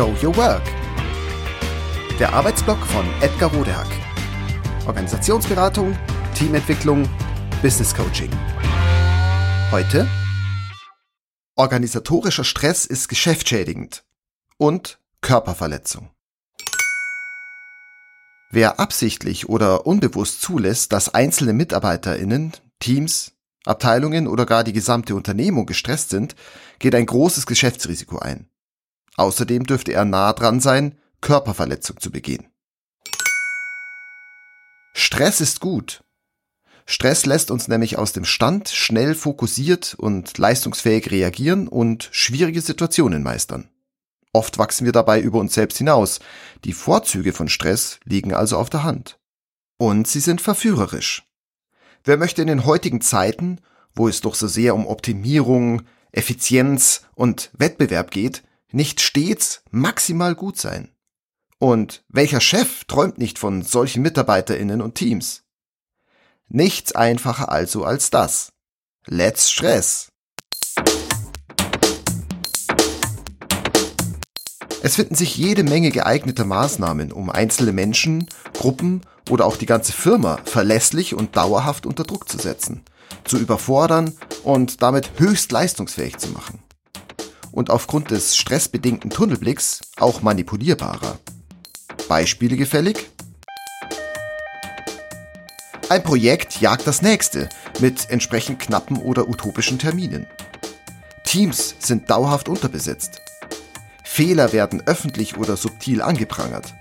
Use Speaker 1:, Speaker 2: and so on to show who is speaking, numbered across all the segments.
Speaker 1: Show Your Work. Der Arbeitsblock von Edgar Rodehack. Organisationsberatung, Teamentwicklung, Business Coaching. Heute Organisatorischer Stress ist geschäftsschädigend und Körperverletzung. Wer absichtlich oder unbewusst zulässt, dass einzelne Mitarbeiterinnen, Teams, Abteilungen oder gar die gesamte Unternehmung gestresst sind, geht ein großes Geschäftsrisiko ein. Außerdem dürfte er nah dran sein, Körperverletzung zu begehen. Stress ist gut. Stress lässt uns nämlich aus dem Stand schnell fokussiert und leistungsfähig reagieren und schwierige Situationen meistern. Oft wachsen wir dabei über uns selbst hinaus. Die Vorzüge von Stress liegen also auf der Hand. Und sie sind verführerisch. Wer möchte in den heutigen Zeiten, wo es doch so sehr um Optimierung, Effizienz und Wettbewerb geht, nicht stets maximal gut sein? Und welcher Chef träumt nicht von solchen Mitarbeiterinnen und Teams? Nichts einfacher also als das. Let's Stress! Es finden sich jede Menge geeigneter Maßnahmen, um einzelne Menschen, Gruppen oder auch die ganze Firma verlässlich und dauerhaft unter Druck zu setzen, zu überfordern und damit höchst leistungsfähig zu machen. Und aufgrund des stressbedingten Tunnelblicks auch manipulierbarer. Beispiele gefällig? Ein Projekt jagt das nächste mit entsprechend knappen oder utopischen Terminen. Teams sind dauerhaft unterbesetzt. Fehler werden öffentlich oder subtil angeprangert.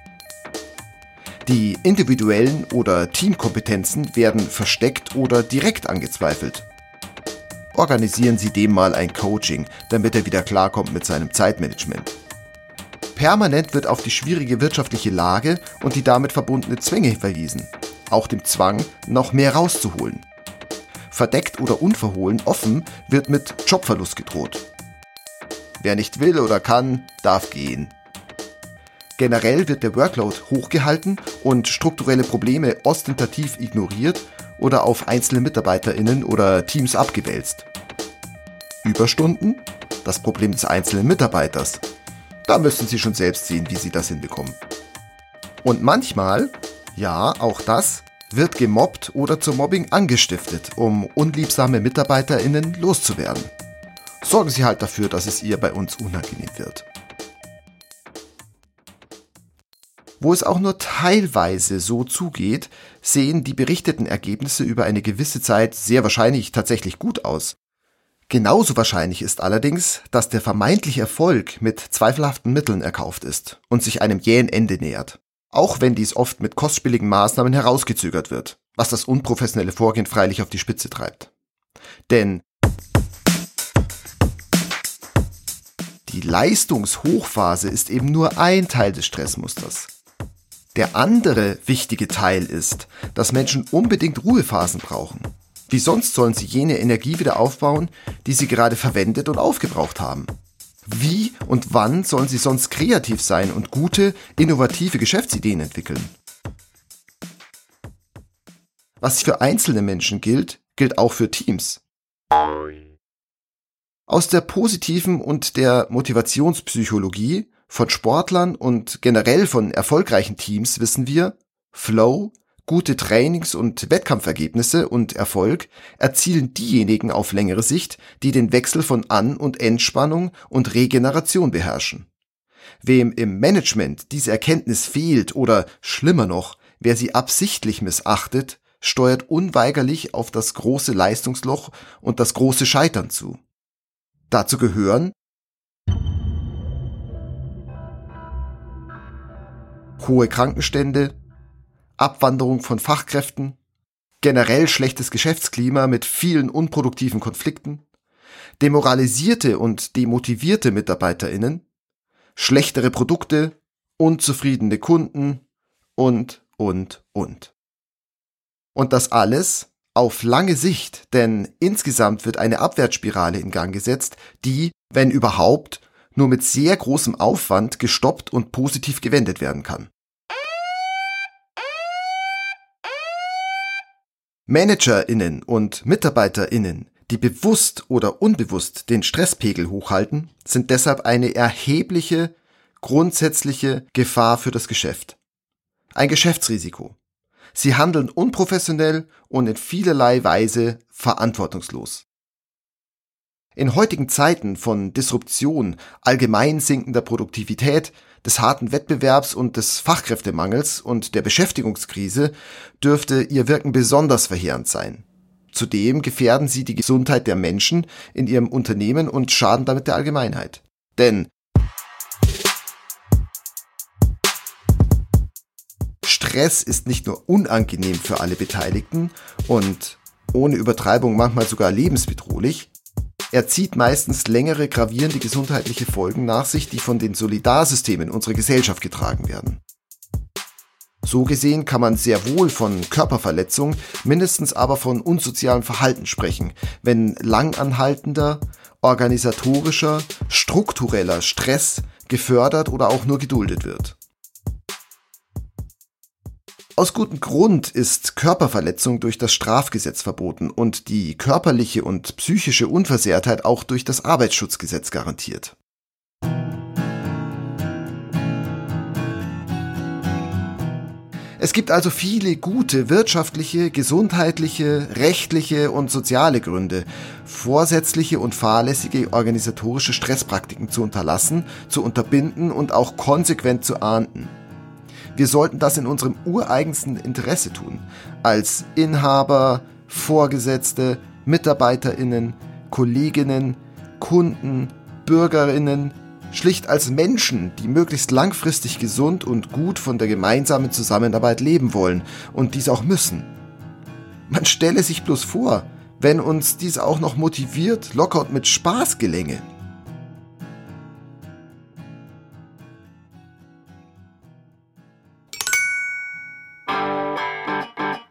Speaker 1: Die individuellen oder Teamkompetenzen werden versteckt oder direkt angezweifelt. Organisieren Sie dem mal ein Coaching, damit er wieder klarkommt mit seinem Zeitmanagement. Permanent wird auf die schwierige wirtschaftliche Lage und die damit verbundene Zwänge verwiesen, auch dem Zwang, noch mehr rauszuholen. Verdeckt oder unverhohlen offen wird mit Jobverlust gedroht. Wer nicht will oder kann, darf gehen. Generell wird der Workload hochgehalten und strukturelle Probleme ostentativ ignoriert oder auf einzelne Mitarbeiterinnen oder Teams abgewälzt. Überstunden? Das Problem des einzelnen Mitarbeiters. Da müssen Sie schon selbst sehen, wie Sie das hinbekommen. Und manchmal, ja, auch das, wird gemobbt oder zum Mobbing angestiftet, um unliebsame Mitarbeiterinnen loszuwerden sorgen Sie halt dafür, dass es ihr bei uns unangenehm wird. Wo es auch nur teilweise so zugeht, sehen die berichteten Ergebnisse über eine gewisse Zeit sehr wahrscheinlich tatsächlich gut aus. Genauso wahrscheinlich ist allerdings, dass der vermeintliche Erfolg mit zweifelhaften Mitteln erkauft ist und sich einem jähen Ende nähert. Auch wenn dies oft mit kostspieligen Maßnahmen herausgezögert wird, was das unprofessionelle Vorgehen freilich auf die Spitze treibt. Denn Die Leistungshochphase ist eben nur ein Teil des Stressmusters. Der andere wichtige Teil ist, dass Menschen unbedingt Ruhephasen brauchen. Wie sonst sollen sie jene Energie wieder aufbauen, die sie gerade verwendet und aufgebraucht haben? Wie und wann sollen sie sonst kreativ sein und gute, innovative Geschäftsideen entwickeln? Was für einzelne Menschen gilt, gilt auch für Teams. Aus der positiven und der Motivationspsychologie von Sportlern und generell von erfolgreichen Teams wissen wir, Flow, gute Trainings- und Wettkampfergebnisse und Erfolg erzielen diejenigen auf längere Sicht, die den Wechsel von An- und Entspannung und Regeneration beherrschen. Wem im Management diese Erkenntnis fehlt oder schlimmer noch, wer sie absichtlich missachtet, steuert unweigerlich auf das große Leistungsloch und das große Scheitern zu. Dazu gehören hohe Krankenstände, Abwanderung von Fachkräften, generell schlechtes Geschäftsklima mit vielen unproduktiven Konflikten, demoralisierte und demotivierte Mitarbeiterinnen, schlechtere Produkte, unzufriedene Kunden und, und, und. Und das alles auf lange Sicht, denn insgesamt wird eine Abwärtsspirale in Gang gesetzt, die, wenn überhaupt, nur mit sehr großem Aufwand gestoppt und positiv gewendet werden kann. Managerinnen und Mitarbeiterinnen, die bewusst oder unbewusst den Stresspegel hochhalten, sind deshalb eine erhebliche grundsätzliche Gefahr für das Geschäft. Ein Geschäftsrisiko. Sie handeln unprofessionell und in vielerlei Weise verantwortungslos. In heutigen Zeiten von Disruption, allgemein sinkender Produktivität, des harten Wettbewerbs und des Fachkräftemangels und der Beschäftigungskrise dürfte ihr Wirken besonders verheerend sein. Zudem gefährden sie die Gesundheit der Menschen in ihrem Unternehmen und schaden damit der Allgemeinheit. Denn Stress ist nicht nur unangenehm für alle Beteiligten und ohne Übertreibung manchmal sogar lebensbedrohlich, er zieht meistens längere gravierende gesundheitliche Folgen nach sich, die von den Solidarsystemen unserer Gesellschaft getragen werden. So gesehen kann man sehr wohl von Körperverletzung, mindestens aber von unsozialem Verhalten sprechen, wenn langanhaltender, organisatorischer, struktureller Stress gefördert oder auch nur geduldet wird. Aus gutem Grund ist Körperverletzung durch das Strafgesetz verboten und die körperliche und psychische Unversehrtheit auch durch das Arbeitsschutzgesetz garantiert. Es gibt also viele gute wirtschaftliche, gesundheitliche, rechtliche und soziale Gründe, vorsätzliche und fahrlässige organisatorische Stresspraktiken zu unterlassen, zu unterbinden und auch konsequent zu ahnden. Wir sollten das in unserem ureigensten Interesse tun. Als Inhaber, Vorgesetzte, Mitarbeiterinnen, Kolleginnen, Kunden, Bürgerinnen, schlicht als Menschen, die möglichst langfristig gesund und gut von der gemeinsamen Zusammenarbeit leben wollen und dies auch müssen. Man stelle sich bloß vor, wenn uns dies auch noch motiviert, locker und mit Spaß gelänge.